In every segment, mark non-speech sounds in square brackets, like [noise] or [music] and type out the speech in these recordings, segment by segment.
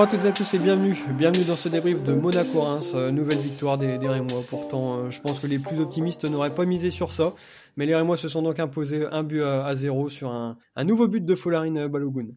Bonjour à toutes et à tous et bienvenue. Bienvenue dans ce débrief de Monaco-Reims. Euh, nouvelle victoire des, des Rémois. Pourtant, euh, je pense que les plus optimistes n'auraient pas misé sur ça. Mais les Rémois se sont donc imposés un but à, zéro sur un, nouveau but de Folarine Balogun.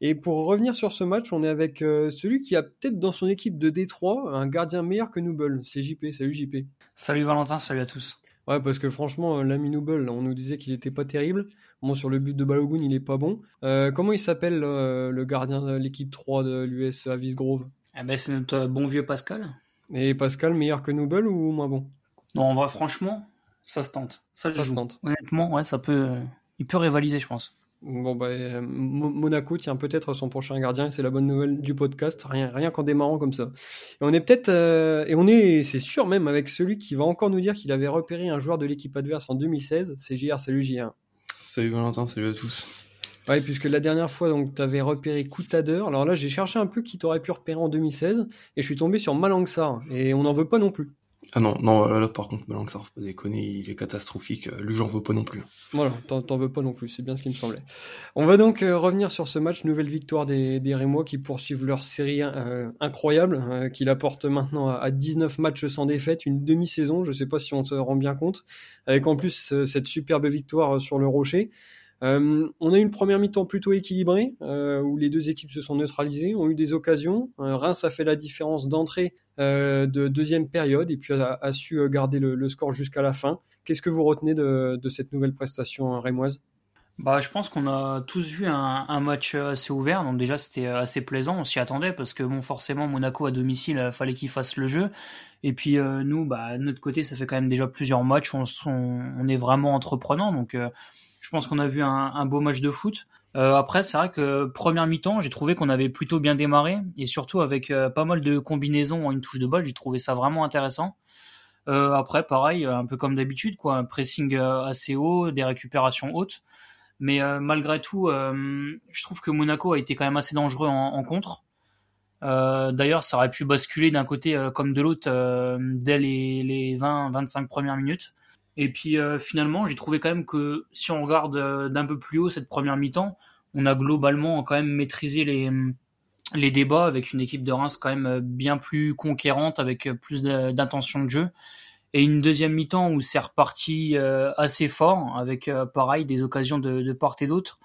Et pour revenir sur ce match, on est avec euh, celui qui a peut-être dans son équipe de Détroit un gardien meilleur que Nouble. C'est JP. Salut JP. Salut Valentin, salut à tous. Ouais, parce que franchement, l'ami Nouble, on nous disait qu'il était pas terrible. Bon, sur le but de Balogun, il est pas bon. Euh, comment il s'appelle euh, le gardien de l'équipe 3 de l'US Avis Grove eh ben, C'est notre bon vieux Pascal. Et Pascal, meilleur que Nouble ou moins bon? Non, en vrai, franchement, ça se tente. Ça, se tente. Honnêtement, ouais, ça peut, il peut rivaliser, je pense. Bon, bah, euh, Monaco tient peut-être son prochain gardien, c'est la bonne nouvelle du podcast, rien, rien qu'en démarrant comme ça. Et on est peut-être, et on est, c'est sûr même, avec celui qui va encore nous dire qu'il avait repéré un joueur de l'équipe adverse en 2016, c'est JR, salut JR. Salut Valentin, salut à tous. Ouais, puisque la dernière fois, donc, tu avais repéré Koutader. Alors là, j'ai cherché un peu qui t'aurait pu repérer en 2016, et je suis tombé sur Malangsar, et on n'en veut pas non plus. Ah non, non, là, par contre, Malangsar, faut pas déconner, il est catastrophique. Lui, j'en veux pas non plus. Voilà, t'en veux pas non plus, c'est bien ce qui me semblait. On va donc euh, revenir sur ce match, nouvelle victoire des, des Rémois qui poursuivent leur série euh, incroyable, euh, qui la porte maintenant à, 19 matchs sans défaite, une demi-saison, je sais pas si on se rend bien compte, avec en plus cette superbe victoire sur le Rocher. Euh, on a eu une première mi-temps plutôt équilibrée, euh, où les deux équipes se sont neutralisées, ont eu des occasions. Euh, Reims a fait la différence d'entrée de deuxième période et puis a, su garder le, score jusqu'à la fin. Qu'est-ce que vous retenez de, cette nouvelle prestation rémoise? Bah, je pense qu'on a tous vu un, match assez ouvert, donc déjà c'était assez plaisant, on s'y attendait parce que bon forcément Monaco à domicile, fallait qu'il fasse le jeu. Et puis nous, bah, de notre côté, ça fait quand même déjà plusieurs matchs, on, on, est vraiment entreprenant, donc je pense qu'on a vu un, beau match de foot. Euh, après, c'est vrai que première mi-temps, j'ai trouvé qu'on avait plutôt bien démarré et surtout avec euh, pas mal de combinaisons en une touche de balle, j'ai trouvé ça vraiment intéressant. Euh, après, pareil, un peu comme d'habitude, quoi, un pressing assez haut, des récupérations hautes. Mais malgré tout, je trouve que Monaco a été quand même assez dangereux en, contre. D'ailleurs, ça aurait pu basculer d'un côté comme de l'autre dès les, les 20-25 premières minutes. Et puis euh, finalement, j'ai trouvé quand même que si on regarde euh, d'un peu plus haut cette première mi-temps, on a globalement quand même maîtrisé les, les débats avec une équipe de Reims quand même euh, bien plus conquérante, avec plus d'intention de jeu. Et une deuxième mi-temps où c'est reparti assez fort, avec pareil des occasions de, de part et d'autre.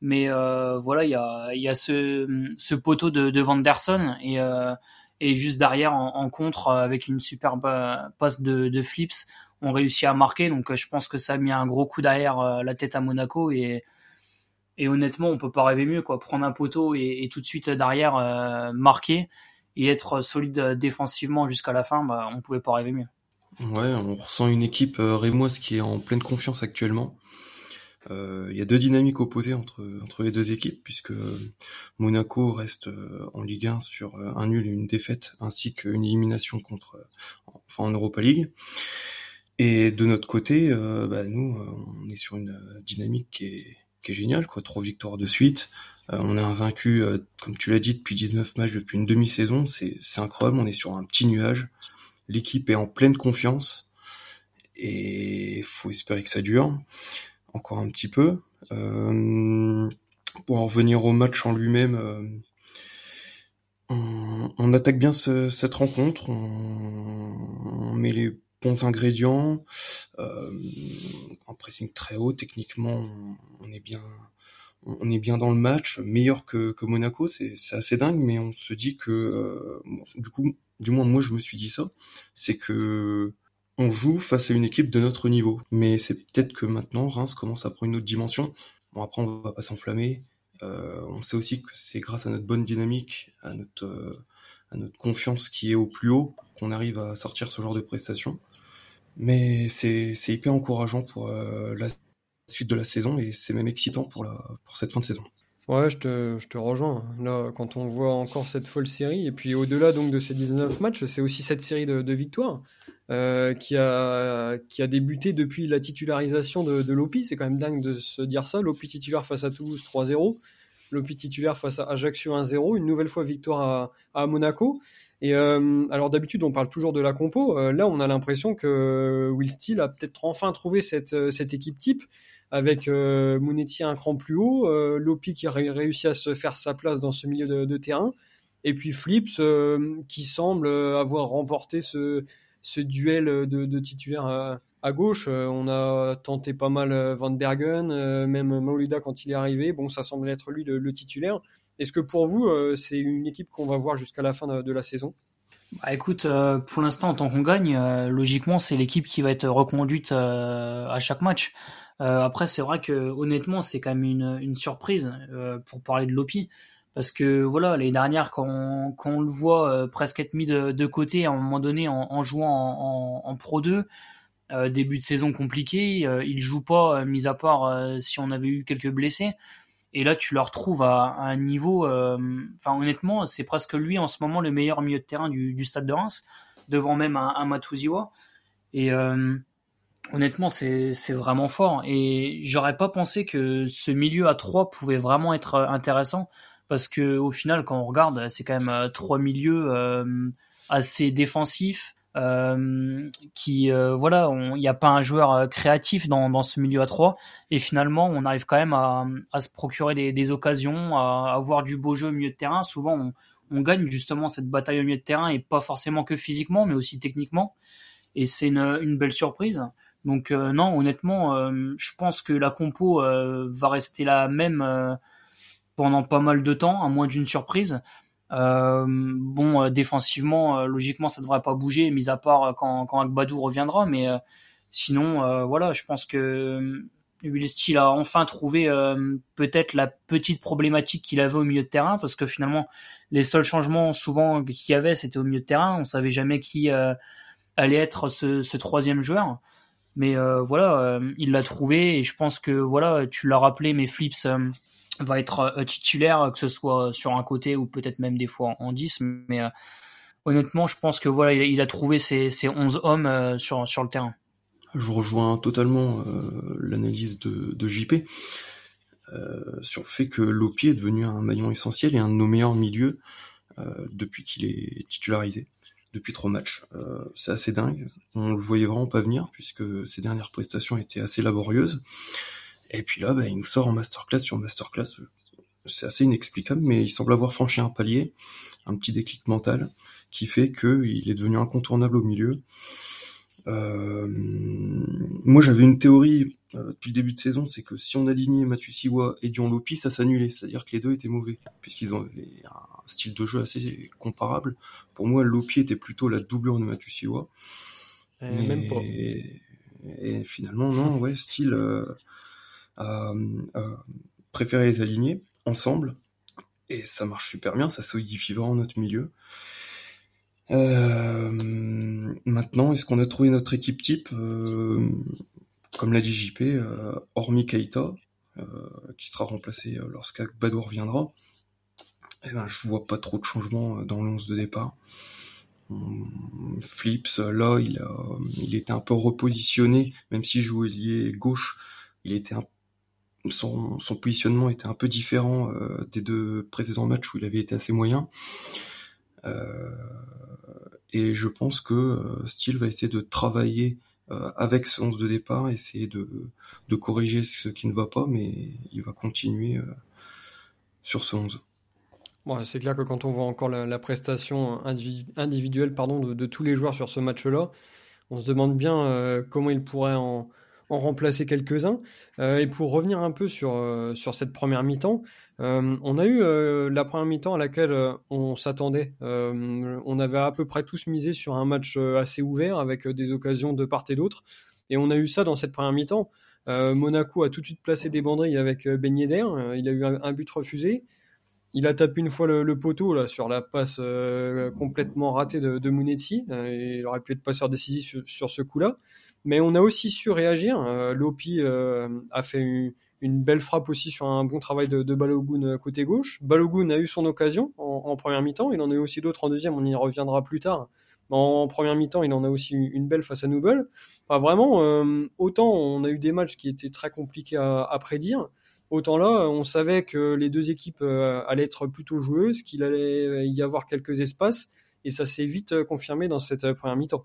Mais voilà, il y a, y a ce, ce poteau de, de Vanderson et, et juste derrière en, en, contre avec une superbe passe de, de Flips ont réussi à marquer. Donc euh, je pense que ça a mis un gros coup derrière euh, la tête à Monaco et honnêtement, on peut pas rêver mieux quoi. Prendre un poteau et, tout de suite derrière euh, marquer et être solide défensivement jusqu'à la fin, bah, on pouvait pas rêver mieux. Ouais, on ressent une équipe rémoise qui est en pleine confiance actuellement. Il y a deux dynamiques opposées entre, entre les deux équipes, puisque Monaco reste en Ligue 1 sur un nul et une défaite, ainsi qu'une élimination contre, enfin en Europa League. Et de notre côté, euh, bah, nous, euh, on est sur une euh, dynamique qui est, géniale, quoi. Trois victoires de suite. on est invaincu, comme tu l'as dit, depuis 19 matchs, depuis une demi-saison. C'est incroyable. On est sur un petit nuage. L'équipe est en pleine confiance. Et faut espérer que ça dure encore un petit peu. pour en revenir au match en lui-même, on, attaque bien cette rencontre. On, on met les bons ingrédients, euh, un pressing très haut, techniquement on est bien on est dans le match, meilleur que, Monaco, c'est assez dingue, mais on se dit que, euh, du coup, du moins moi je me suis dit ça, c'est que on joue face à une équipe de notre niveau. Mais c'est peut-être que maintenant Reims commence à prendre une autre dimension. Bon après on va pas s'enflammer. Euh, on sait aussi que c'est grâce à notre bonne dynamique, à notre, à notre confiance qui est au plus haut, qu'on arrive à sortir ce genre de prestations. Mais c'est hyper encourageant pour euh, la suite de la saison et c'est même excitant pour, la, pour cette fin de saison. Ouais, je te, je te rejoins. Là, quand on voit encore cette folle série, et puis au-delà donc de ces 19 matchs, c'est aussi cette série de, de victoires euh, qui, a, qui a débuté depuis la titularisation de, de Lopi. C'est quand même dingue de se dire ça. Lopi titulaire face à Toulouse 3-0. Lopi titulaire face à Ajaccio 1-0. Une nouvelle fois victoire à, à Monaco. Et euh, alors d'habitude on parle toujours de la compo, euh, là on a l'impression que Will Steele a peut-être enfin trouvé cette, euh, cette équipe type avec euh, Monetti un cran plus haut, Lopi qui a réussi à se faire sa place dans ce milieu de, terrain. Et puis Flips qui semble avoir remporté ce, ce duel de, de titulaires à, gauche. on a tenté pas mal Van Bergen, même Maulida quand il est arrivé. Bon, ça semble être lui le, titulaire. Est-ce que pour vous, c'est une équipe qu'on va voir jusqu'à la fin de, la saison? Bah écoute, pour l'instant, en tant qu'on gagne, logiquement, c'est l'équipe qui va être reconduite à chaque match. Euh, après, c'est vrai que honnêtement, c'est quand même une, surprise euh, pour parler de Lopi. Parce que voilà, l'année dernière, quand on, le voit euh, presque être mis de, de, côté à un moment donné en, jouant en, en, Pro 2, début de saison compliqué, il joue pas, mis à part si on avait eu quelques blessés. Et là, tu le retrouves à, un niveau. Enfin, honnêtement, c'est presque lui en ce moment le meilleur milieu de terrain du, stade de Reims, devant même un, un. Et Honnêtement, c'est vraiment fort. Et j'aurais pas pensé que ce milieu à 3 pouvait vraiment être euh, intéressant. Parce que au final, quand on regarde, c'est quand même euh, trois milieux euh, assez défensifs. Qui voilà, il n'y a pas un joueur créatif dans, ce milieu à 3 et finalement on arrive quand même à, se procurer des, occasions, à avoir du beau jeu au milieu de terrain. Souvent on, gagne justement cette bataille au milieu de terrain et pas forcément que physiquement mais aussi techniquement et c'est une, belle surprise. Donc euh, non, honnêtement, euh, je pense que la compo euh, va rester la même pendant pas mal de temps, à moins d'une surprise. Bon, défensivement, logiquement, ça devrait pas bouger, mis à part quand, quand Agbadou reviendra. Mais sinon, voilà, je pense que Will Steele a enfin trouvé peut-être la petite problématique qu'il avait au milieu de terrain, parce que finalement, les seuls changements souvent qu'il y avait, c'était au milieu de terrain. On savait jamais qui allait être ce, ce troisième joueur. Mais euh, voilà, euh, il l'a trouvé et je pense que voilà, tu l'as rappelé, mais Flips euh, va être titulaire, que ce soit sur un côté ou peut-être même des fois en 10. Mais honnêtement, je pense que voilà, il, a trouvé ses, ses 11 hommes sur, sur le terrain. Je rejoins totalement l'analyse de, JP sur le fait que Lopi est devenu un maillon essentiel et un de nos meilleurs milieux depuis qu'il est titularisé depuis trois matchs. Euh, c'est assez dingue. On le voyait vraiment pas venir puisque ses dernières prestations étaient assez laborieuses. Et puis là, bah, il nous sort en masterclass sur masterclass. C'est assez inexplicable, mais il semble avoir franchi un palier, un petit déclic mental qui fait qu'il est devenu incontournable au milieu. Euh, moi, j'avais une théorie euh, depuis le début de saison, c'est que si on alignait Mathieu Siwa et Dion Lopi, ça s'annulait, c'est-à-dire que les deux étaient mauvais, puisqu'ils ont un style de jeu assez comparable. Pour moi, Lopi était plutôt la doublure de Mathieu Siwa. Et même pas. Et, finalement, non, ouais, style euh, préféré les aligner ensemble, et ça marche super bien, ça solidifie vraiment notre milieu. Euh, maintenant, est-ce qu'on a trouvé notre équipe type euh, Comme l'a dit JP, euh, hormis Keita, qui sera remplacé lorsqu'Akbadour reviendra, eh ben, je vois pas trop de changements dans l'once de départ. Flips, là, il, était un peu repositionné, même s'il jouait lié gauche, il était son, positionnement était un peu différent des deux précédents matchs où il avait été assez moyen. Euh, et je pense que euh, Steele va essayer de travailler euh, avec ce 11 de départ, essayer de, de corriger ce qui ne va pas, mais il va continuer sur ce 11. Bon, c'est clair que quand on voit encore la, prestation individuelle pardon, de, de, tous les joueurs sur ce match-là, on se demande bien comment il pourrait en, en remplacer quelques-uns. Euh, et pour revenir un peu sur, euh, sur cette première mi-temps, euh, on a eu la première mi-temps à laquelle on s'attendait. on avait à peu près tous misé sur un match assez ouvert avec des occasions de part et d'autre. Et on a eu ça dans cette première mi-temps. Monaco a tout de suite placé des banderilles avec Ben Yedder. il a eu un, but refusé. Il a tapé une fois le, poteau là, sur la passe complètement ratée de, de Mounetti. il aurait pu être passeur décisif sur ce coup-là. Mais on a aussi su réagir. Euh, Lopi euh, a fait une, belle frappe aussi sur un bon travail de, de Balogun euh, côté gauche. Balogun a eu son occasion en, première mi-temps. Il en a eu aussi d'autres en deuxième. On y reviendra plus tard. En, première mi-temps, il en a aussi une belle face à Noubel. Enfin, vraiment, autant on a eu des matchs qui étaient très compliqués à, prédire, autant là, on savait que les deux équipes allaient être plutôt joueuses, qu'il allait y avoir quelques espaces, et ça s'est vite confirmé dans cette première mi-temps.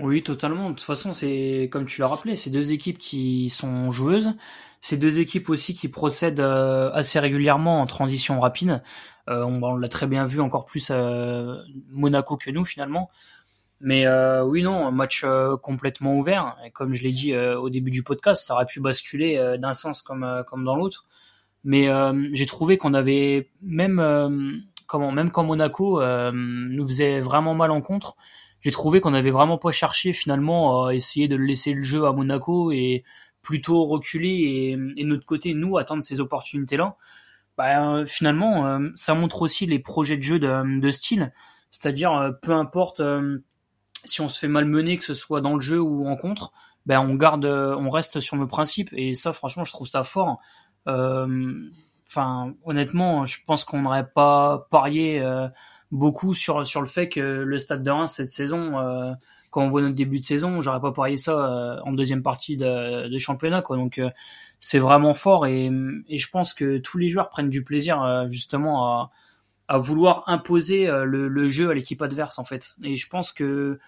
Oui, totalement. De toute façon, c'est comme tu l'as rappelé, c'est deux équipes qui sont joueuses. C'est deux équipes aussi qui procèdent euh, assez régulièrement en transition rapide. Euh, on, l'a très bien vu encore plus à Monaco que nous finalement. Mais euh, oui, non, match complètement ouvert. Comme je l'ai dit au début du podcast, ça aurait pu basculer d'un sens comme comme dans l'autre. Mais j'ai trouvé qu'on avait même comment même quand Monaco nous faisait vraiment mal en contre, j'ai trouvé qu'on avait vraiment pas cherché finalement à essayer de laisser le jeu à Monaco et plutôt reculer et, de notre côté nous attendre ces opportunités là. Bah, finalement, euh, ça montre aussi les projets de jeu de, style, c'est-à-dire euh, peu importe euh, si on se fait malmener, que ce soit dans le jeu ou en contre, ben on garde, on reste sur nos principes et ça, franchement, je trouve ça fort. Enfin, honnêtement, je pense qu'on n'aurait pas parié beaucoup sur sur le fait que le Stade de Reims cette saison, euh, quand on voit notre début de saison, j'aurais pas parié ça euh, en deuxième partie de, de championnat quoi. Donc euh, c'est vraiment fort et, et je pense que tous les joueurs prennent du plaisir justement à, à vouloir imposer le, le jeu à l'équipe adverse en fait. Et je pense que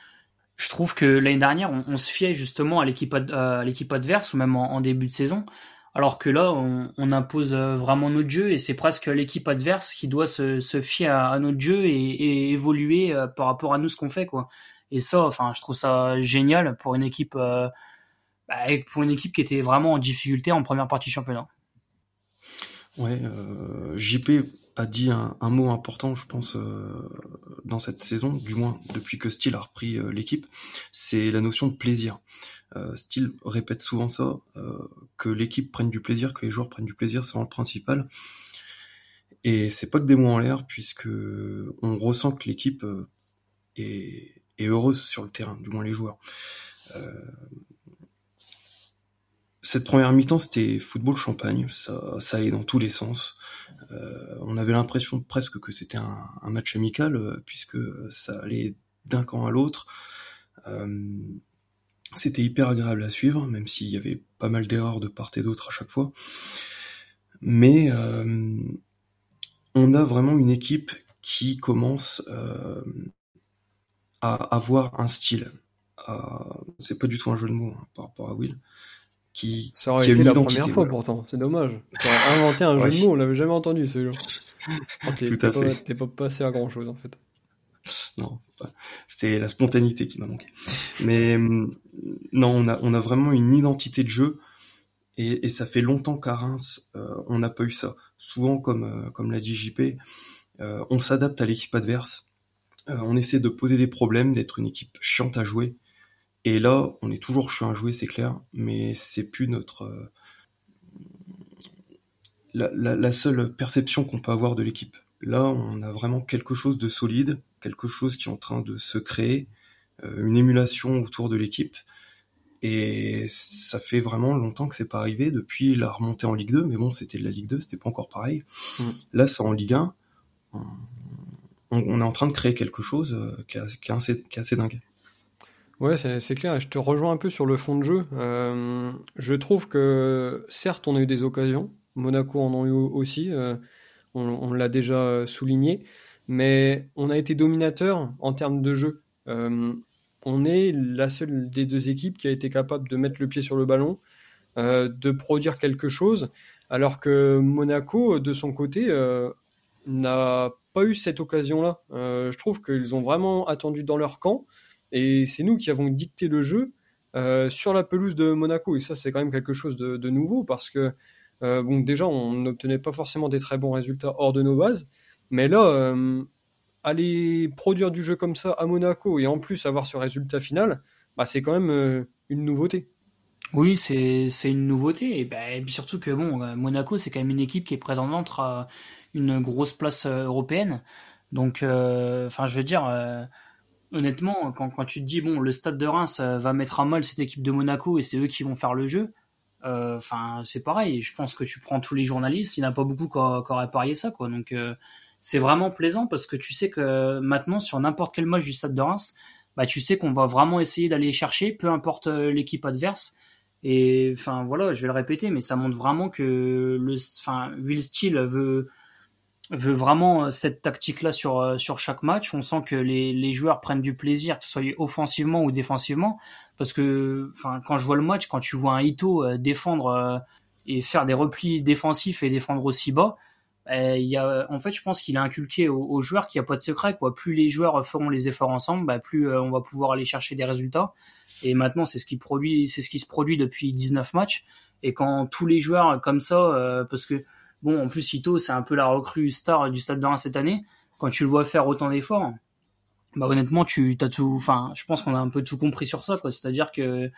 je trouve que l'année dernière, on, on, se fiait justement à l'équipe à l'équipe adverse ou même en, en, début de saison alors que là, on, impose euh, vraiment notre jeu et c'est presque l'équipe adverse qui doit se, fier à, notre jeu et, évoluer euh, par rapport à nous ce qu'on fait quoi. Et ça, enfin, je trouve ça génial pour une équipe, euh, bah, pour une équipe qui était vraiment en difficulté en première partie championnat. Ouais, JP a dit un, mot important, je pense, dans cette saison, du moins depuis que Steele a repris l'équipe, c'est la notion de plaisir. Euh, répète souvent ça, euh, que l'équipe prenne du plaisir, que les joueurs prennent du plaisir, c'est le principal. Et c'est pas que des mots en l'air, puisque on ressent que l'équipe euh, est, heureuse sur le terrain, du moins les joueurs. cette première mi-temps, c'était football champagne, ça allait dans tous les sens. on avait l'impression presque que c'était un, match amical, puisque ça allait d'un camp à l'autre. C'était hyper agréable à suivre, même s'il y avait pas mal d'erreurs de part et d'autre à chaque fois. Mais euh, on a vraiment une équipe qui commence euh, à avoir un style. C'est pas du tout un jeu de mots hein, par rapport à Will. Qui, ça aurait été la première fois pourtant, c'est dommage. inventé un jeu de mots, on l'avait jamais entendu celui-là. [laughs] T'es pas passé à grand chose en fait. [laughs] Non, c'est la spontanéité qui m'a manqué. Mais hum, non, on a, on a vraiment une identité de jeu et, ça fait longtemps qu'à Reims, euh, on n'a pas eu ça. Souvent, comme, euh, l'a dit JP, euh, on s'adapte à l'équipe adverse, on essaie de poser des problèmes, d'être une équipe chiante à jouer. Et là, on est toujours chiant à jouer, c'est clair, mais c'est plus notre la seule perception qu'on peut avoir de l'équipe. Là, on a vraiment quelque chose de solide, quelque chose qui est en train de se créer, euh, une émulation autour de l'équipe. Et ça fait vraiment longtemps que c'est pas arrivé depuis la remontée en Ligue 2, mais bon, c'était de la Ligue 2, c'était pas encore pareil. Mm. Là, c'est en Ligue 1. On, est en train de créer quelque chose euh, qui est, assez, dingue. Ouais, c'est clair. Je te rejoins un peu sur le fond de jeu. Euh, je trouve que certes, on a eu des occasions. Monaco en ont eu aussi on, l'a déjà souligné, mais on a été dominateur en termes de jeu. Euh, on est la seule des deux équipes qui a été capable de mettre le pied sur le ballon, euh, de produire quelque chose, alors que Monaco, de son côté, euh, n'a pas eu cette occasion-là. je trouve qu'ils ont vraiment attendu dans leur camp, et c'est nous qui avons dicté le jeu sur la pelouse de Monaco. Et ça, c'est quand même quelque chose de nouveau, parce que euh, déjà, on n'obtenait pas forcément des très bons résultats hors de nos bases, mais là, euh, aller produire du jeu comme ça à Monaco et en plus avoir ce résultat final, bah, c'est quand même euh, une nouveauté. Oui, c'est une nouveauté. Bah, et, puis surtout que bon, Monaco, c'est quand même une équipe qui est prétendante à une grosse place européenne. Donc, enfin, je veux dire, honnêtement, quand, quand, tu te dis, bon, le stade de Reims va mettre à mal cette équipe de Monaco et c'est eux qui vont faire le jeu, euh, enfin, c'est pareil. Je pense que tu prends tous les journalistes, il n'y a pas beaucoup qui, auraient parié ça, quoi. Donc, euh, c'est vraiment plaisant parce que tu sais que maintenant, sur n'importe quel match du Stade de Reims, bah, tu sais qu'on va vraiment essayer d'aller chercher, peu importe euh, l'équipe adverse. Et enfin, voilà, je vais le répéter, mais ça montre vraiment que le, enfin, Will Steele veut, veut vraiment cette tactique-là sur sur chaque match. On sent que les, les joueurs prennent du plaisir, que ce soit offensivement ou défensivement, parce que quand je vois le match, quand tu vois un Ito défendre et faire des replis défensifs et défendre aussi bas, euh, il y a, en fait, je pense qu'il a inculqué aux, joueurs qu'il n'y a pas de secret. Quoi. Plus les joueurs feront les efforts ensemble, bah, plus euh, on va pouvoir aller chercher des résultats. Et maintenant, c'est ce qui produit, c'est ce qui se produit depuis 19 matchs. Et quand tous les joueurs comme ça, euh, parce que bon, en plus Ito, c'est un peu la recrue star du Stade de Reims cette année. Quand tu le vois faire autant d'efforts, bah honnêtement, tu as tout. Enfin, je pense qu'on a un peu tout compris sur ça. Quoi. C'est-à-dire que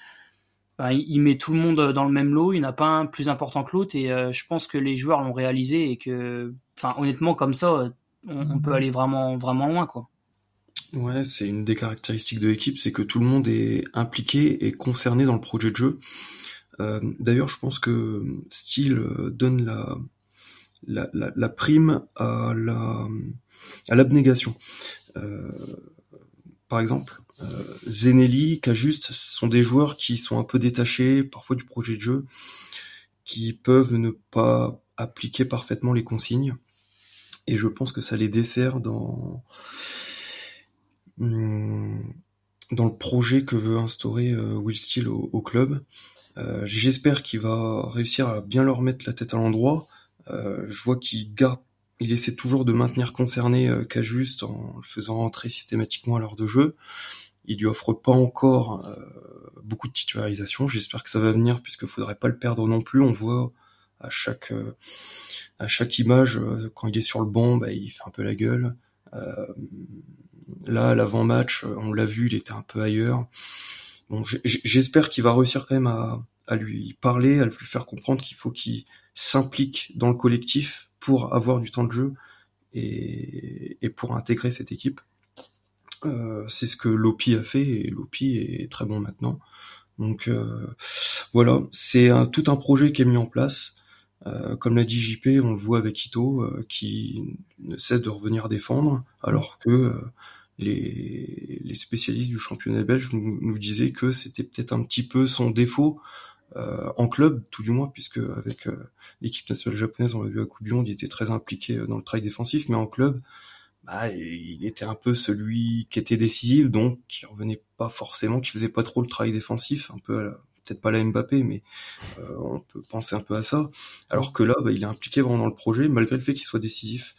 il met tout le monde dans le même lot, il n'a pas un plus important que l'autre et euh, je pense que les joueurs l'ont réalisé et que, enfin, honnêtement, comme ça, on, peut aller vraiment, vraiment loin, quoi. Ouais, c'est une des caractéristiques de l'équipe, c'est que tout le monde est impliqué et concerné dans le projet de jeu. Euh, d'ailleurs, je pense que Steele euh, donne la, la, la, prime à la à l'abnégation. Par exemple, euh, Zenelli, Cajuste sont des joueurs qui sont un peu détachés parfois du projet de jeu, qui peuvent ne pas appliquer parfaitement les consignes. Et je pense que ça les dessert dans hmm, dans le projet que veut instaurer euh, Will Steele au, club. Euh, j'espère qu'il va réussir à bien leur mettre la tête à l'endroit. je vois qu'il garde, il essaie toujours de maintenir concerné Cajuste en le faisant rentrer systématiquement à l'heure de jeu. Il lui offre pas encore euh, beaucoup de titularisation. J'espère que ça va venir puisque faudrait pas le perdre non plus. On voit à chaque euh, à chaque image euh, quand il est sur le banc, bah, il fait un peu la gueule. là, l'avant-match, on l'a vu, il était un peu ailleurs. Bon, j'espère qu'il va réussir quand même à lui parler, à lui faire comprendre qu'il faut qu'il s'implique dans le collectif pour avoir du temps de jeu et, et pour intégrer cette équipe. Euh, c'est ce que Lopi a fait et Lopi est très bon maintenant. Donc euh, voilà, c'est tout un projet qui est mis en place. Euh, comme l'a dit JP, on le voit avec Ito qui ne cesse de revenir défendre, alors que les, spécialistes du championnat belge nous, disaient que c'était peut-être un petit peu son défaut en club, tout du moins, puisque avec l'équipe nationale japonaise, on l'a vu à Coupe du Monde, il était très impliqué dans le travail défensif, mais en club, bah, il était un peu celui qui était décisif, donc qui revenait pas forcément, qui faisait pas trop le travail défensif, un peu peut-être pas la Mbappé, mais euh, on peut penser un peu à ça. Alors que là, bah, il est impliqué vraiment dans le projet, malgré le fait qu'il soit décisif.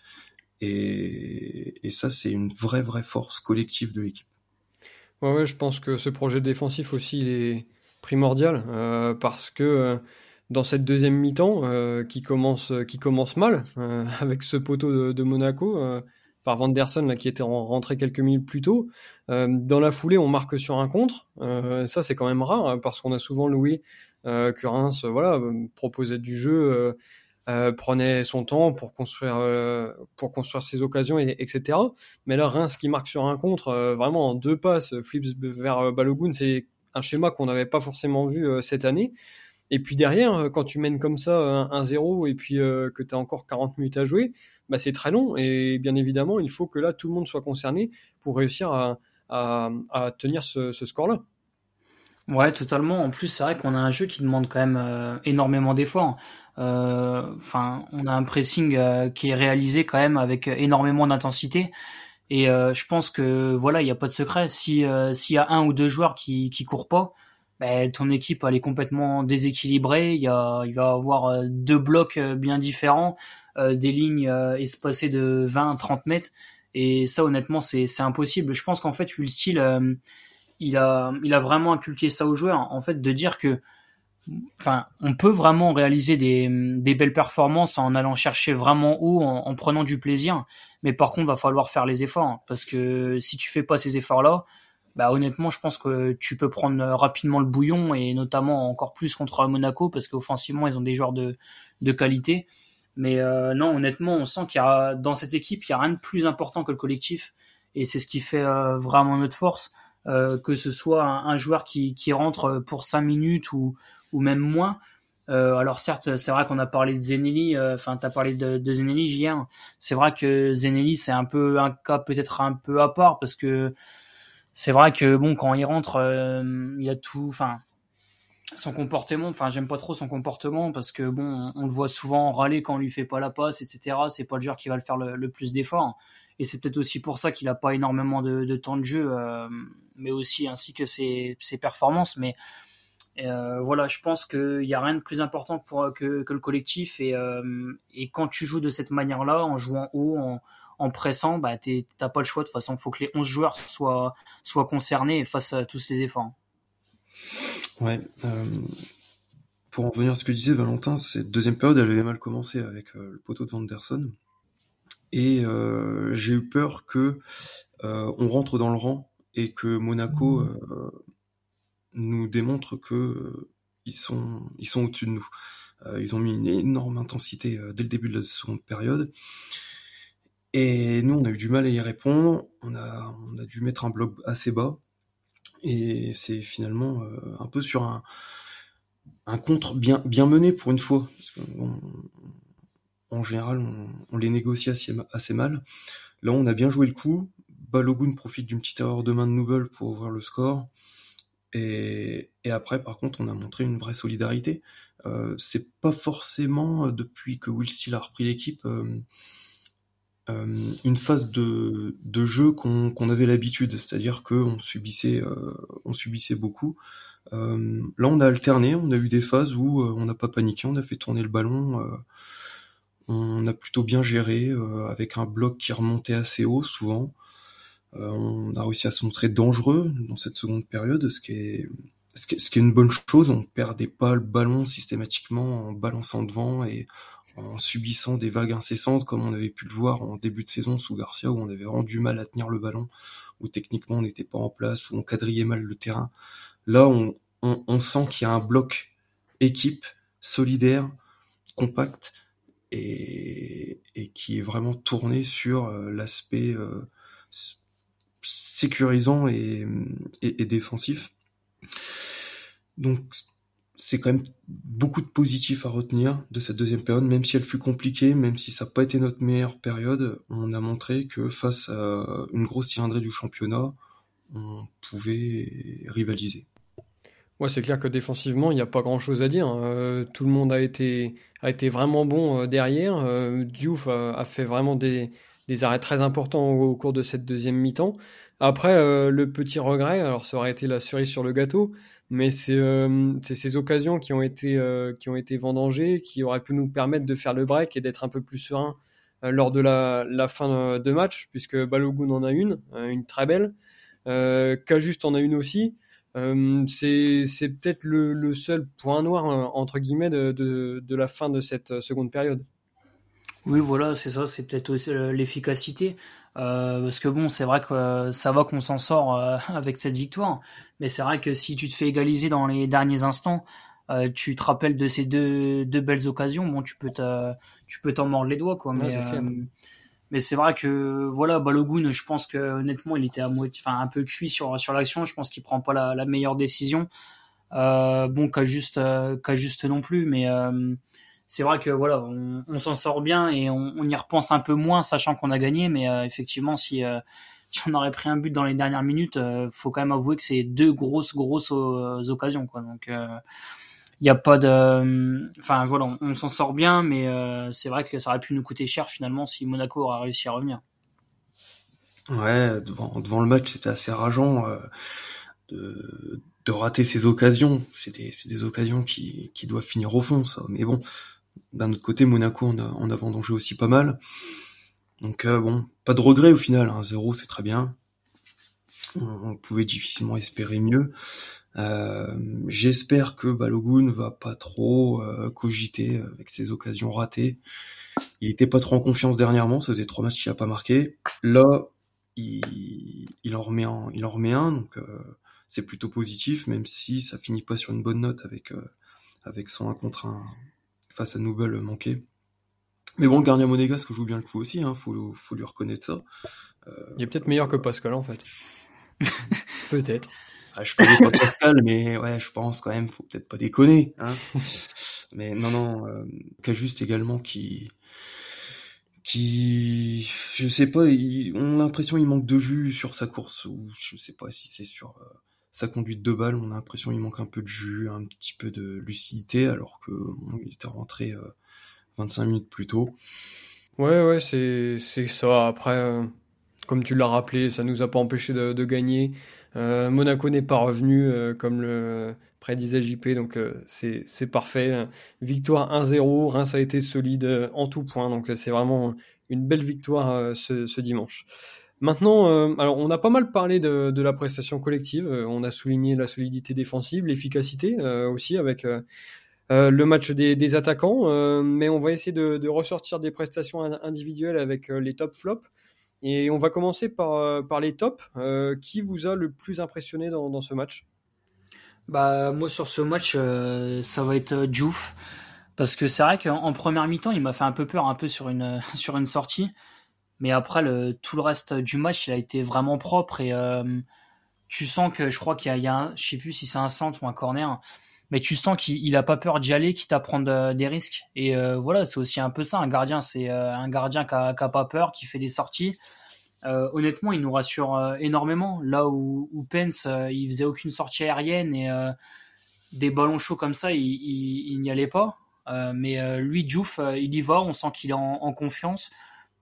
Et, ça, c'est une vraie, vraie force collective de l'équipe. Ouais, je pense que ce projet défensif aussi, il est primordial, euh, parce que euh, dans cette deuxième mi-temps, euh, qui, commence, qui commence mal, [laughs] avec ce poteau de, Monaco, par Vanderson qui était rentré quelques minutes plus tôt. Dans la foulée, on marque sur un contre. Ça, c'est quand même rare hein, parce qu'on a souvent loué que Reims voilà, proposait du jeu, prenait son temps pour construire, pour construire ses occasions, et, etc. Mais là, Reims qui marque sur un contre, vraiment en deux passes, flips vers Balogun, c'est un schéma qu'on n'avait pas forcément vu cette année. Et puis derrière, quand tu mènes comme ça 1-0 et puis que tu as encore 40 minutes à jouer, bah, c'est très long. Et bien évidemment, il faut que là, tout le monde soit concerné pour réussir à, tenir ce, score-là. Ouais, totalement. En plus, c'est vrai qu'on a un jeu qui demande quand même euh, énormément d'efforts. Euh, enfin, on a un pressing euh, qui est réalisé quand même avec énormément d'intensité. Et je pense que voilà, il n'y a pas de secret. Si s'il y a un ou deux joueurs qui qui courent pas, ben, ton équipe elle est complètement déséquilibrée. Il y a il va avoir deux blocs bien différents. Euh, des lignes euh, espacées de 20-30 mètres. Et ça, honnêtement, c'est impossible. Je pense qu'en fait, Will Steele, euh, il a, il a vraiment inculqué ça aux joueurs, en fait, de dire que, enfin, on peut vraiment réaliser des, des belles performances en allant chercher vraiment haut, en, prenant du plaisir. Mais par contre, va falloir faire les efforts, hein, parce que si tu fais pas ces efforts-là, bah honnêtement, je pense que tu peux prendre rapidement le bouillon et notamment encore plus contre Monaco parce qu'offensivement, ils ont des joueurs de, qualité. Mais euh, non, honnêtement, on sent qu'il y a dans cette équipe, il y a rien de plus important que le collectif, et c'est ce qui fait euh, vraiment notre force. Euh, que ce soit un, joueur qui, rentre pour 5 minutes ou même moins. Euh, alors certes, c'est vrai qu'on a parlé de Zenelli, enfin tu as parlé de, de Zenelli hier. C'est vrai que Zenelli c'est un peu un cas peut-être un peu à part parce que c'est vrai que bon quand il rentre, il y a tout, enfin son comportement, enfin j'aime pas trop son comportement parce que bon, on, le voit souvent râler quand on lui fait pas la passe, etc. C'est pas le joueur qui va le faire le, plus d'efforts. Et c'est peut-être aussi pour ça qu'il a pas énormément de, temps de jeu, euh, mais aussi ainsi que ses, performances. Mais euh, voilà, je pense qu'il y a rien de plus important pour, que, le collectif. Et, euh, et quand tu joues de cette manière-là, en jouant haut, en, pressant, bah, t'as pas le choix. De toute façon, il faut que les 11 joueurs soient, concernés et fassent tous les efforts. Ouais. Euh, pour en revenir à ce que disait Valentin, cette deuxième période, elle avait mal commencé avec euh, le poteau de Vanderson. Et euh, j'ai eu peur que on rentre dans le rang et que Monaco nous démontre que sont, ils sont au-dessus de nous. ils ont mis une énorme intensité dès le début de la seconde période. Et nous, on a eu du mal à y répondre. On a, dû mettre un bloc assez bas. Et c'est finalement euh, un peu sur un, contre bien, bien mené pour une fois. Parce que, en général, on, les négocie assez, mal. Là, on a bien joué le coup. Balogun profite d'une petite erreur de main de Nouvelle pour ouvrir le score. Et, après, par contre, on a montré une vraie solidarité. Euh, c'est pas forcément euh, depuis que Will Steele a repris l'équipe. Euh, euh, une phase de, jeu qu'on avait l'habitude, c'est-à-dire qu'on subissait, on subissait beaucoup. Là, on a alterné, on a eu des phases où on n'a pas paniqué, on a fait tourner le ballon, on a plutôt bien géré avec un bloc qui remontait assez haut souvent. On a réussi à se montrer dangereux dans cette seconde période, ce qui est une bonne chose. On perdait pas le ballon systématiquement en balançant devant et en subissant des vagues incessantes, comme on avait pu le voir en début de saison sous Garcia, où on avait vraiment du mal à tenir le ballon, où techniquement on n'était pas en place, où on quadrillait mal le terrain. Là, on, sent qu'il y a un bloc équipe solidaire, compact, et, et qui est vraiment tourné sur euh, l'aspect euh, sécurisant et, défensif. Donc c'est quand même beaucoup de positifs à retenir de cette deuxième période, même si elle fut compliquée, même si ça n'a pas été notre meilleure période, on a montré que face à une grosse cylindrée du championnat, on pouvait rivaliser. Ouais, c'est clair que défensivement, il n'y a pas grand chose à dire. Euh, tout le monde a été, a été vraiment bon euh, derrière. Euh, Diouf a, fait vraiment des, des, arrêts très importants au, cours de cette deuxième mi-temps. Après, le petit regret, alors ça aurait été la cerise sur le gâteau, mais euh, c'est ces occasions qui ont été euh, qui ont été vendangées, qui auraient pu nous permettre de faire le break et d'être un peu plus serein euh, lors de la, fin de match, puisque Balogun en a une, une très belle, euh, Cajuste en a une aussi. c'est peut-être le, seul point noir entre guillemets de la fin de cette seconde période. Oui, voilà, c'est ça, c'est peut-être aussi l'efficacité. Euh, parce que bon, c'est vrai que euh, ça va qu'on s'en sort euh, [laughs] avec cette victoire, mais c'est vrai que si tu te fais égaliser dans les derniers instants, tu te rappelles de ces deux, deux belles occasions, bon, tu peux tu peux t'en mordre les doigts, quoi. Mais, mais c'est vrai que voilà, Balogun, je pense que honnêtement, il était à moitié, enfin un peu cuit sur sur l'action. Je pense qu'il prend pas la, la meilleure décision. bon, qu'à juste, qu'à juste non plus, mais c'est vrai que voilà, on, s'en sort bien et on, y repense un peu moins, sachant qu'on a gagné. Mais euh, effectivement, si, euh, [laughs] si, on aurait pris un but dans les dernières minutes, euh, faut quand même avouer que c'est deux grosses grosses occasions, quoi. Donc il n'y a pas de, enfin voilà, on, s'en sort bien, mais c'est vrai que ça aurait pu nous coûter cher finalement si Monaco aurait réussi à revenir. Ouais, devant, le match, c'était assez rageant de, rater ces occasions. C'est des, des, occasions qui, qui doivent finir au fond, ça. Mais bon, d'un autre côté, Monaco on a, a vendangé aussi pas mal. Donc euh, bon, pas de regret au final. Hein. Zéro, c'est très bien. On, pouvait difficilement espérer mieux. Euh, j'espère que Balogun va pas trop euh, cogiter avec ses occasions ratées. Il était pas trop en confiance dernièrement, ça faisait trois matchs qu'il a pas marqué. Là, il, il en remet un, il en remet un, donc c'est plutôt positif, même si ça finit pas sur une bonne note avec avec son 1 contre 1 face à Nouvelle manqué. Mais bon, le gardien monégasque joue bien le coup aussi, hein, faut, faut lui reconnaître ça. Il est peut-être meilleur que Pascal en fait. [laughs] peut-être. Ah, je connais pas Pascal, mais ouais, je pense quand même, faut peut-être pas déconner. Hein. [laughs] mais non, non, euh, juste également qui, qui, je sais pas, on a l'impression il manque de jus sur sa course, ou je sais pas si c'est sur euh, sa conduite de balle, on a l'impression qu'il manque un peu de jus, un petit peu de lucidité, alors que il était rentré 25 minutes plus tôt. Ouais, ouais, c'est ça. Après, comme tu l'as rappelé, ça nous a pas empêché de, gagner. Monaco n'est pas revenu, comme le prédisait JP, donc c'est parfait. Victoire 1-0, Reims a été solide en tout point, donc c'est vraiment une belle victoire ce dimanche. Maintenant, euh, alors on a pas mal parlé de, la prestation collective. Euh, on a souligné la solidité défensive, l'efficacité euh, aussi avec le match des, attaquants. mais on va essayer de, ressortir des prestations individuelles avec les top flops. Et on va commencer par, par les tops. qui vous a le plus impressionné dans, dans ce match? Bah moi sur ce match, ça va être Diouf. Parce que c'est vrai qu'en première mi-temps, il m'a fait un peu peur, un peu sur une, [laughs] sur une sortie. Mais après, le, tout le reste du match, il a été vraiment propre et euh, tu sens que je crois qu'il y a, un, je sais plus si c'est un centre ou un corner, mais tu sens qu'il a pas peur d'y aller, quitte à prendre euh, des risques. Et euh, voilà, c'est aussi un peu ça, un gardien, c'est un gardien qui a, qui a, pas peur, qui fait des sorties. honnêtement, il nous rassure énormément. Là où, Pence, il faisait aucune sortie aérienne et des ballons chauds comme ça, il, n'y allait pas. mais lui, Diouf, il y va, on sent qu'il est en confiance.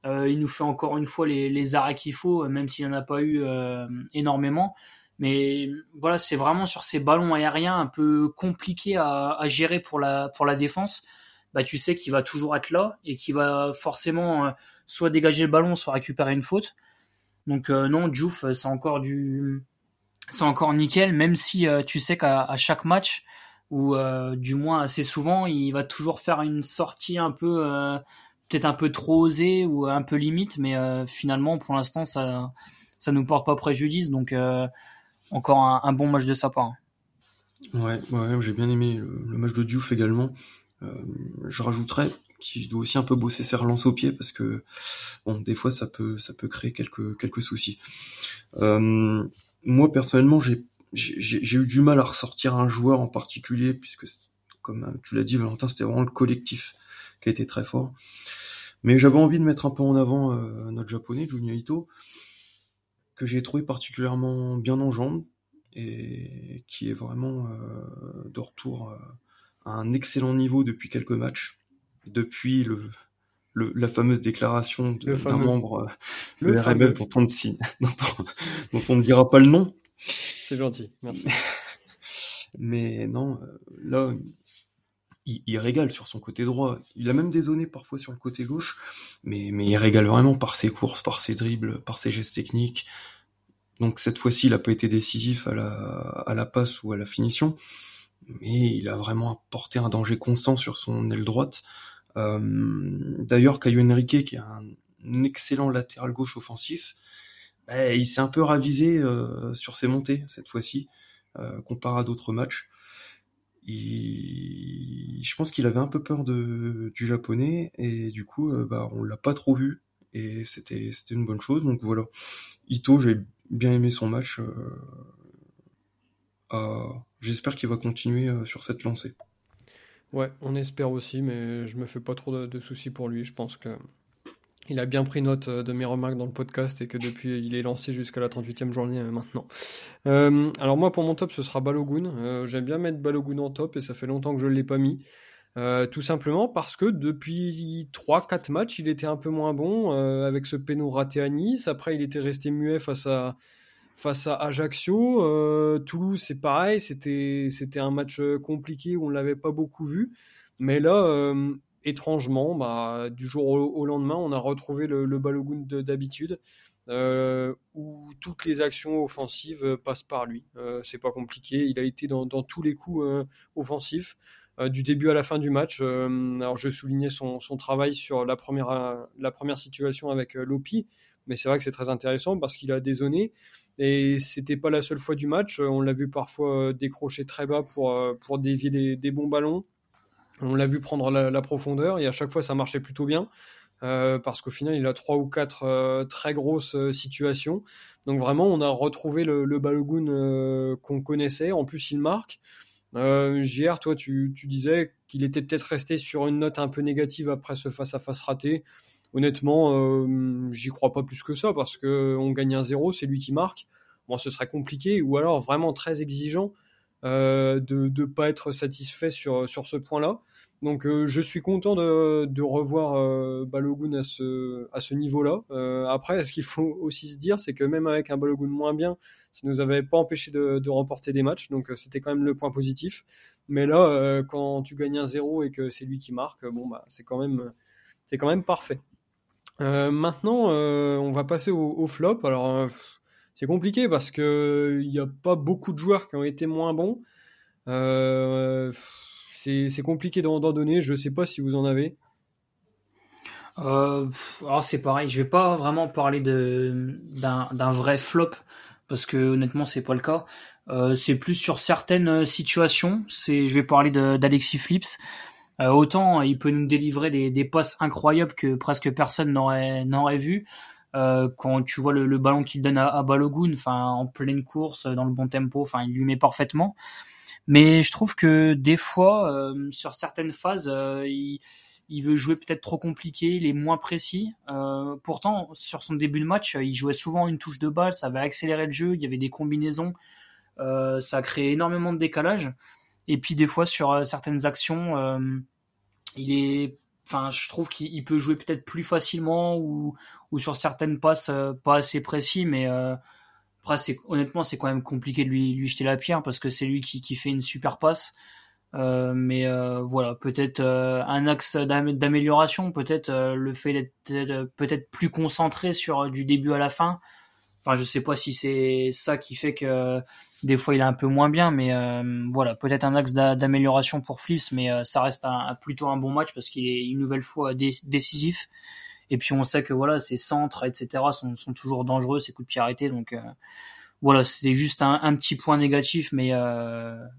Euh, il nous fait encore une fois les, les arrêts qu'il faut, même s'il n'y en a pas eu euh, énormément. Mais voilà, c'est vraiment sur ces ballons aériens un peu compliqués à, à, gérer pour la, pour la défense. Bah, tu sais qu'il va toujours être là et qu'il va forcément euh, soit dégager le ballon, soit récupérer une faute. Donc non, Diouf, c'est encore du, c'est encore nickel, même si tu sais qu'à chaque match, ou du moins assez souvent, il va toujours faire une sortie un peu peut-être un peu trop osé ou un peu limite, mais euh, finalement, pour l'instant, ça ça nous porte pas préjudice. Donc, euh, encore un, bon match de sa part. Ouais, ouais j'ai bien aimé le, match de Diouf également. Euh, je rajouterais qu'il doit aussi un peu bosser ses relances au pied parce que bon, des fois ça peut ça peut créer quelques quelques soucis. moi personnellement, j'ai eu du mal à ressortir un joueur en particulier puisque comme tu l'as dit Valentin, c'était vraiment le collectif qui a été très fort. Mais j'avais envie de mettre un peu en avant euh, notre japonais, Junya Ito, que j'ai trouvé particulièrement bien en jambes et qui est vraiment euh, de retour euh, à un excellent niveau depuis quelques matchs, depuis le, le la fameuse déclaration d'un membre de le RMF dont on, ne, [laughs] dont on ne dira pas le nom. C'est gentil, merci. [laughs] Mais non, là, il, régale sur son côté droit. Il a même des zones parfois sur le côté gauche, mais, mais il régale vraiment par ses courses, par ses dribbles, par ses gestes techniques. Donc cette fois-ci, il n'a pas été décisif à la, à la passe ou à la finition, mais il a vraiment apporté un danger constant sur son aile droite. Euh, D'ailleurs, Caio Henrique, qui est un excellent latéral gauche offensif, bah, il s'est un peu ravisé euh, sur ses montées cette fois-ci, euh, comparé à d'autres matchs je pense qu'il avait un peu peur du japonais et du coup, euh, bah, on l'a pas trop vu et c'était c'était une bonne chose. Donc voilà, Ito, j'ai bien aimé son match. Euh, J'espère qu'il va continuer euh, sur cette lancée. Ouais, on espère aussi, mais je me fais pas trop de soucis pour lui. Je pense que il a bien pris note euh, de mes remarques dans le podcast et que depuis il est lancé jusqu'à la 38e journée euh, maintenant. Euh, alors moi pour mon top ce sera Balogun. J'aime bien mettre Balogun en top et ça fait longtemps que je ne l'ai pas mis. tout simplement parce que depuis 3-4 matchs il était un peu moins bon avec ce péno raté à Nice. Après il était resté muet face à, face à Ajaccio. Toulouse c'est pareil, c'était, c'était un match compliqué où on ne l'avait pas beaucoup vu. Mais là, étrangement, bah, du jour au, lendemain, on a retrouvé le, le Balogun d'habitude, euh, où toutes les actions offensives passent par lui. Euh, c'est pas compliqué, il a été dans, tous les coups euh, offensifs. Euh, du début à la fin du match. alors je soulignais son, travail sur la première, situation avec Lopi, mais c'est vrai que c'est très intéressant parce qu'il a dézonné et c'était pas la seule fois du match. On l'a vu parfois décrocher très bas pour, dévier des bons ballons. On l'a vu prendre la, profondeur et à chaque fois ça marchait plutôt bien. Euh, parce qu'au final, il a trois ou quatre euh, très grosses euh, situations. Donc vraiment, on a retrouvé le, le qu'on connaissait. En plus, il marque. JR, toi, tu, disais qu'il était peut-être resté sur une note un peu négative après ce face-à-face raté. Honnêtement, j'y crois pas plus que ça parce qu'on gagne un zéro, c'est lui qui marque. bon, ce serait compliqué, ou alors vraiment très exigeant de ne pas être satisfait sur, sur ce point-là. Donc je suis content de, revoir Balogun à ce, à ce niveau-là. après, ce qu'il faut aussi se dire, c'est que même avec un Balogun moins bien, ça nous avait pas empêché de, remporter des matchs, donc c'était quand même le point positif. Mais là, quand tu gagnes un 0 et que c'est lui qui marque, bon bah c'est quand même quand même parfait. Euh, maintenant, euh, on va passer au, flop. Alors, euh, c'est compliqué parce que il n'y a pas beaucoup de joueurs qui ont été moins bons. c'est compliqué d'en donner. Je ne sais pas si vous en avez. alors c'est pareil. Je vais pas vraiment parler d'un vrai flop parce que honnêtement c'est pas le cas. c'est plus sur certaines situations. C'est, je vais parler d'Alexis Flips. Euh, autant il peut nous délivrer des, des passes incroyables que presque personne n'aurait n'aurait vu. Euh, quand tu vois le, ballon qu'il donne à, Balogun, enfin en pleine course, dans le bon tempo, enfin il lui met parfaitement. Mais je trouve que des fois, euh, sur certaines phases, il, il, veut jouer peut-être trop compliqué, il est moins précis. pourtant, sur son début de match, il jouait souvent une touche de balle, ça avait accéléré le jeu, il y avait des combinaisons, ça a créé énormément de décalage. Et puis des fois sur euh, certaines actions, euh, il est, enfin, je trouve qu'il peut jouer peut-être plus facilement ou, sur certaines passes euh, pas assez précis, mais après, c'est, honnêtement, c'est quand même compliqué de lui, jeter la pierre parce que c'est lui qui, fait une super passe. Euh, mais euh, voilà, peut-être euh, un axe d'amélioration, peut-être le fait d'être peut-être plus concentré sur du début à la fin, Enfin, je sais pas si c'est ça qui fait que des fois il est un peu moins bien, mais euh, voilà, peut-être un axe d'amélioration pour Flips, mais euh, ça reste un, plutôt un bon match parce qu'il est une nouvelle fois décisif. Et puis on sait que voilà, ses centres, etc. sont, sont toujours dangereux, ses coups de pied arrêtés, donc euh, voilà, c'était juste un, un, petit point négatif, mais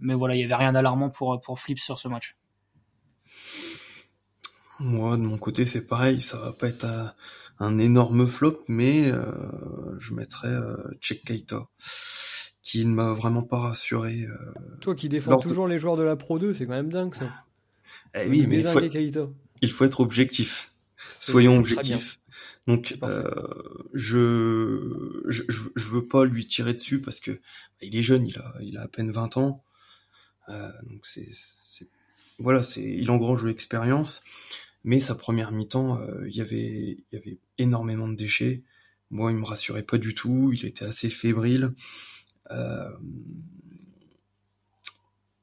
mais voilà, il y avait rien d'alarmant pour pour Flips sur ce match. Moi, de mon côté, c'est pareil, ça va pas être un énorme flop, mais euh, je mettrais euh, Check qui ne m'a vraiment pas rassuré. Euh, Toi qui défends toujours les joueurs de la Pro 2, c'est quand même dingue ça. Eh oui, mais il faut, il faut, être objectif. Soyons objectifs. Donc, euh, je, je, je veux pas lui tirer dessus parce que il est jeune, il a, il a à peine 20 ans. Donc c'est, voilà, c'est, il engrange l'expérience. Mais sa première mi-temps, euh, il y avait, y avait énormément de déchets. Moi, il me rassurait pas du tout. Il était assez fébrile. Euh,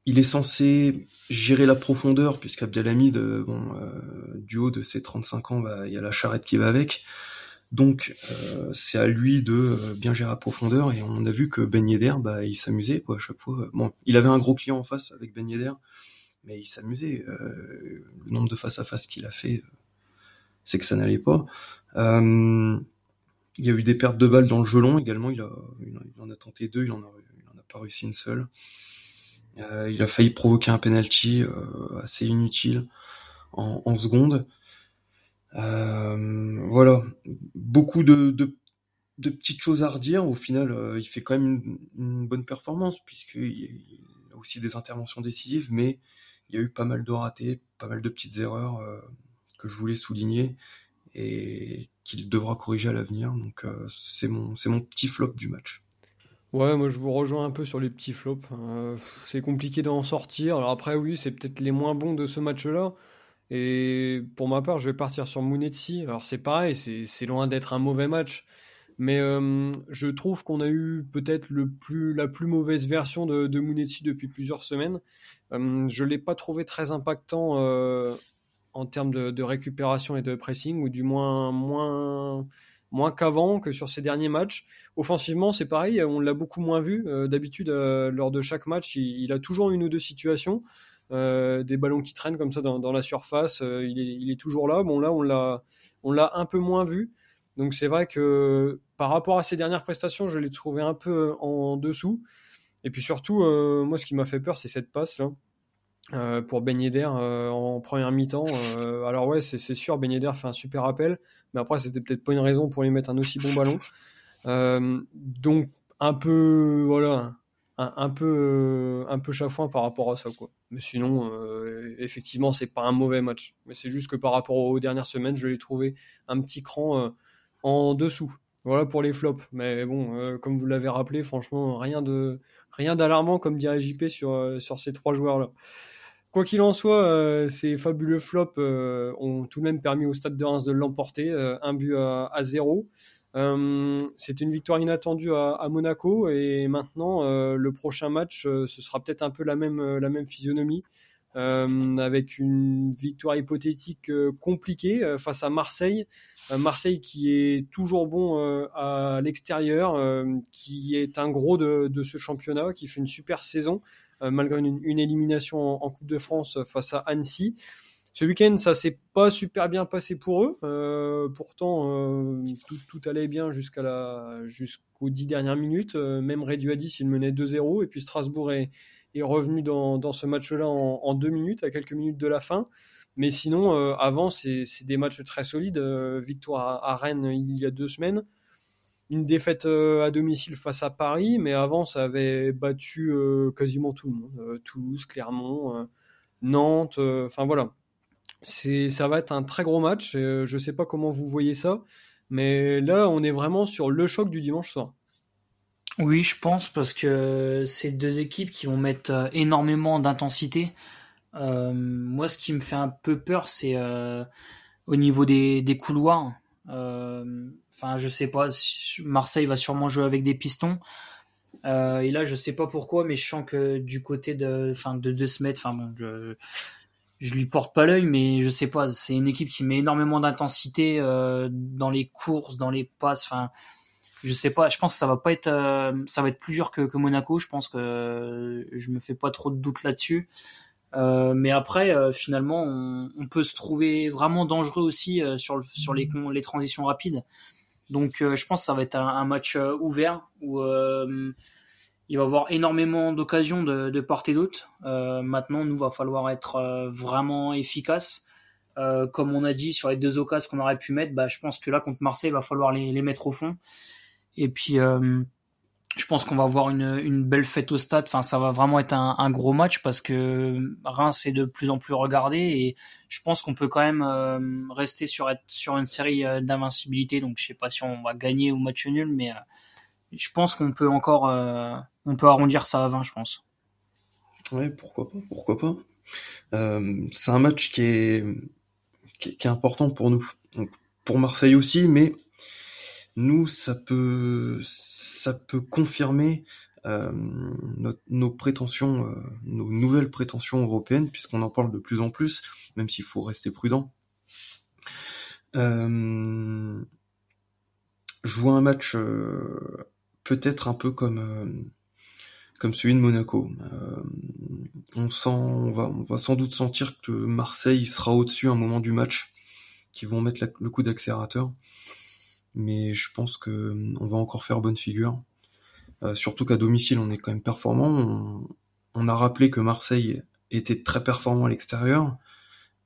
il est censé gérer la profondeur, puisqu'Abdelhamid, euh, bon, du haut de ses 35 ans, il y a la charrette qui va avec. Donc, c'est à lui de bien gérer la profondeur. Et on a vu que Ben Yedder, bah, il s'amusait quoi, à chaque fois. Bon, il avait un gros client en face avec Ben Yedder mais il s'amusait. Euh, le nombre de face à face qu'il a fait, c'est que ça n'allait pas. Euh, il y a eu des pertes de balles dans le gelon également. Il, en a tenté deux, il en a, pas réussi une seule. Euh, il a failli provoquer un penalty assez inutile en, en seconde. voilà, beaucoup de, petites choses à redire. Au final, il fait quand même une, bonne performance puisqu'il a aussi des interventions décisives, mais il y a eu pas mal de ratés, pas mal de petites erreurs euh, que je voulais souligner et qu'il devra corriger à l'avenir. Donc euh, c'est mon, mon petit flop du match. Ouais, moi je vous rejoins un peu sur les petits flops. Euh, c'est compliqué d'en sortir. Après, oui, c'est peut-être les moins bons de ce match-là. Et pour ma part, je vais partir sur Mounetsi. Alors c'est pareil, c'est loin d'être un mauvais match. Mais je trouve qu'on a eu peut-être plus, la plus mauvaise version de, de depuis plusieurs semaines. je ne l'ai pas trouvé très impactant en termes de, récupération et de pressing, ou du moins moins, moins qu'avant, que sur ces derniers matchs. Offensivement, c'est pareil, on l'a beaucoup moins vu. D'habitude, lors de chaque match, il, a toujours une ou deux situations. des ballons qui traînent comme ça dans, la surface, il est, toujours là. Bon là, on l'a, un peu moins vu. Donc c'est vrai que par rapport à ses dernières prestations, je l'ai trouvé un peu en dessous. Et puis surtout, euh, moi ce qui m'a fait peur, c'est cette passe là. Euh, pour Ben Yedder euh, en première mi-temps. alors ouais, c'est sûr, Ben Yedder fait un super appel, mais après c'était peut-être pas une raison pour lui mettre un aussi bon ballon. donc un peu, voilà, un, peu, un peu chafouin par rapport à ça quoi. Mais sinon, effectivement, c'est pas un mauvais match. Mais c'est juste que par rapport aux dernières semaines, je l'ai trouvé un petit cran en dessous. Voilà pour les flops. Mais bon, comme vous l'avez rappelé, franchement, rien de rien d'alarmant, comme dirait JP, sur, sur ces trois joueurs-là. Quoi qu'il en soit, ces fabuleux flops ont tout de même permis au Stade de Reims de l'emporter, un but à, zéro. Euh, C'était une victoire inattendue à, Monaco et maintenant euh, le prochain match, euh, ce sera peut-être un peu la même, physionomie. avec une victoire hypothétique compliquée face à Marseille. Marseille qui est toujours bon à l'extérieur, qui est un gros de, ce championnat, qui fait une super saison malgré une, élimination en, Coupe de France face à Annecy. Ce week-end, ça s'est pas super bien passé pour eux. Euh, pourtant, euh, tout, allait bien jusqu'à la, jusqu'aux dix dernières minutes. Euh, même réduit à 10, ils menaient 2-0. Et puis Strasbourg est, est revenu dans, dans ce match-là en, deux minutes, à quelques minutes de la fin. Mais sinon, avant, c'est, des matchs très solides. victoire à, Rennes il y a deux semaines. Une défaite à domicile face à Paris. Mais avant, ça avait battu quasiment tout le monde. Toulouse, Clermont, Nantes. Enfin voilà c'est, ça va être un très gros match. Euh, je ne sais pas comment vous voyez ça, mais là, on est vraiment sur le choc du dimanche soir. Oui, je pense parce que c'est deux équipes qui vont mettre euh, énormément d'intensité. Euh, moi, ce qui me fait un peu peur, c'est au niveau des couloirs. Enfin, je sais pas. Marseille va sûrement jouer avec des pistons. et là, je sais pas pourquoi, mais je sens que du côté de, enfin, de je, je lui porte pas l'œil, mais je sais pas. C'est une équipe qui met énormément d'intensité euh, dans les courses, dans les passes. Enfin, je sais pas. Je pense que ça va pas être, euh, ça va être plus dur que, que, Monaco. Je pense que je me fais pas trop de doutes là-dessus. Euh, mais après, euh, finalement, on, on, peut se trouver vraiment dangereux aussi euh, sur, sur les, les transitions rapides. Donc, je pense que ça va être un, match ouvert où il va avoir énormément d'occasions de, de part et d'autre. Euh, maintenant, nous va falloir être euh, vraiment efficace. Euh, comme on a dit sur les deux occasions qu'on aurait pu mettre, bah, je pense que là contre Marseille, il va falloir les, les mettre au fond. Et puis, euh, je pense qu'on va avoir une, belle fête au stade. Enfin, ça va vraiment être un, gros match parce que Reims est de plus en plus regardé et je pense qu'on peut quand même euh, rester sur une série d'invincibilité. Donc, je sais pas si on va gagner ou match nul, mais je pense qu'on peut encore on peut arrondir ça à 20, je pense. Ouais, pourquoi pas, pourquoi pas. Euh, c'est un match qui est, important pour nous, pour Marseille aussi, mais nous, ça peut, ça peut confirmer euh, nos prétentions, euh, nos nouvelles prétentions européennes, puisqu'on en parle de plus en plus, même s'il faut rester prudent. Euh, jouer un match euh, peut-être un peu comme comme celui de Monaco. On sent, on va, on va sans doute sentir que Marseille sera au-dessus à un moment du match, qui vont mettre le coup d'accélérateur. Mais je pense que on va encore faire bonne figure. Euh, surtout qu'à domicile, on est quand même performant. On, a rappelé que Marseille était très performant à l'extérieur.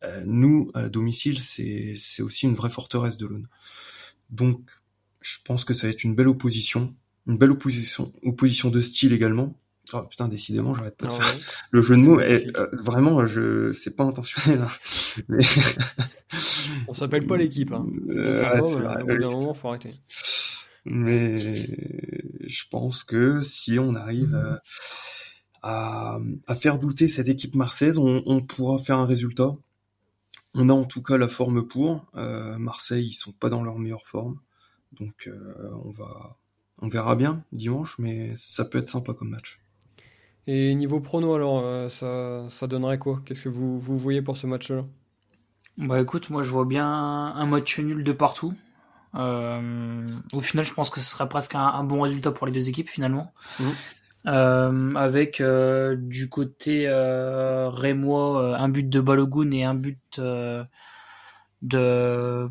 Euh, nous, à domicile, c'est aussi une vraie forteresse de l'Aune. Donc, je pense que ça va être une belle opposition, une belle opposition, opposition de style également. Oh putain, décidément, j'arrête pas de ah faire [laughs] le jeu de mots. Et, euh, vraiment, je c'est pas intentionnel. Hein. [laughs] Mais... On s'appelle pas l'équipe. Hein. [laughs] Euh, au bout d'un moment, faut arrêter. Mais je pense que si on arrive à, à faire douter cette équipe marseillaise, on, on, pourra faire un résultat. On a en tout cas la forme pour. Euh, Marseille, ils sont pas dans leur meilleure forme, donc euh, on va, on verra bien dimanche, mais ça peut être sympa comme match. Et niveau prono, alors, euh, ça, ça donnerait quoi? Qu'est-ce que vous, vous voyez pour ce match-là? Bah écoute, moi je vois bien un match nul de partout. Euh, au final, je pense que ce serait presque un, bon résultat pour les deux équipes finalement. Mmh. Euh, avec du côté rémois un but de Balogun et un but de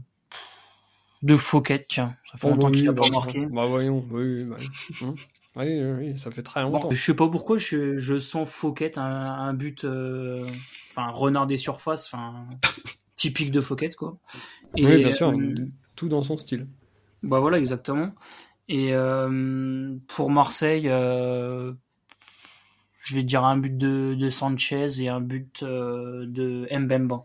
de Fouquet. Tiens, ça fait oh, longtemps qu'il a pas marqué. Bah voyons, oui, oui. Mmh. Oui, oui, ça fait très longtemps. je sais pas pourquoi je, je sens Fouquet un, un but, euh, enfin renard des surfaces, enfin [laughs] typique de Fouquet quoi. Et, oui, bien sûr, euh, tout dans son style. Bah voilà, exactement. Et euh, pour Marseille, euh, je vais dire un but de, de Sanchez et un but de Mbemba.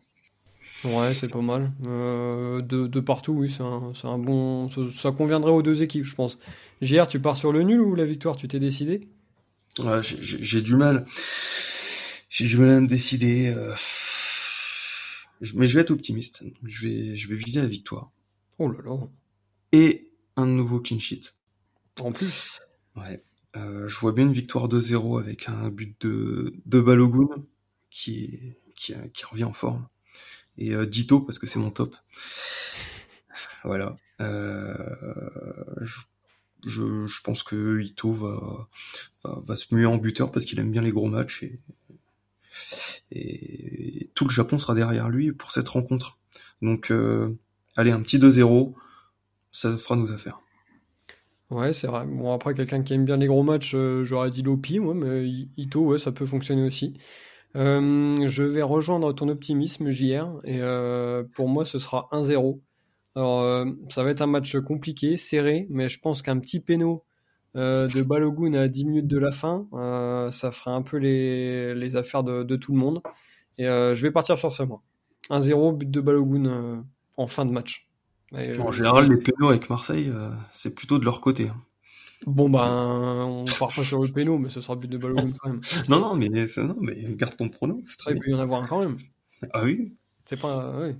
Ouais, c'est pas mal. Euh, de, de, partout, oui, c'est un, un, bon. Ça, conviendrait aux deux équipes, je pense. JR, tu pars sur le nul ou la victoire Tu t'es décidé? Ouais, J'ai du mal. J'ai du mal à me décider. Euh... Mais je vais être optimiste. Je vais, je vais viser la victoire. Oh là là. Et un nouveau clean sheet. En plus Ouais. Euh, je vois bien une victoire 2-0 avec un but de, de Balogun qui, qui, qui revient en forme et euh, Dito parce que c'est mon top. Voilà. Euh, je, pense que Ito va, se muer en buteur parce qu'il aime bien les gros matchs et, tout le Japon sera derrière lui pour cette rencontre. Donc, euh, allez, un petit 2-0, ça fera nos affaires. Ouais, c'est vrai. Bon, après, quelqu'un qui aime bien les gros matchs, j'aurais dit Lopi, moi, mais Ito, ouais, ça peut fonctionner aussi. Euh, je vais rejoindre ton optimisme, JR, et euh, pour moi, ce sera 1-0. Alors, euh, ça va être un match compliqué, serré, mais je pense qu'un petit péno de Balogun à 10 minutes de la fin, ça fera un peu les, les affaires de, de, tout le monde. Et je vais partir sur ce moi. 1-0, but de Balogun en fin de match. en général, les pénaux avec Marseille, c'est plutôt de leur côté. Hein. Bon, ben, on part pas sur le péno, mais ce sera but de Balogun quand même. [laughs] non, non, mais, non, mais garde ton prono. Très... Il peut y en avoir un quand même. Ah oui C'est pas. Oui,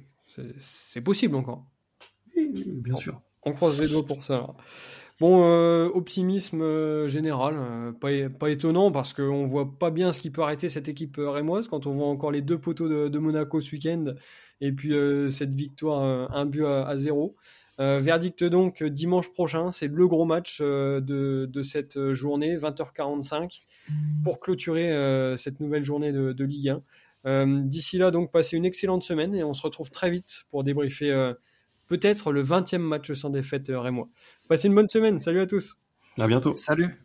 c'est possible encore. Oui, bien sûr. On croise les doigts pour ça. Bon, euh, optimisme euh, général, euh, pas, pas, étonnant parce qu'on voit pas bien ce qui peut arrêter cette équipe rémoise quand on voit encore les deux poteaux de, de Monaco ce week-end et puis cette victoire, un but à, à zéro. Euh, verdict donc dimanche prochain, c'est le gros match euh, de, cette journée, 20h45, pour clôturer euh, cette nouvelle journée de, Ligue 1. D'ici là, donc, passez une excellente semaine et on se retrouve très vite pour débriefer peut-être le 20e match sans défaite rémois. Passez une bonne semaine, salut à tous. À bientôt. Salut.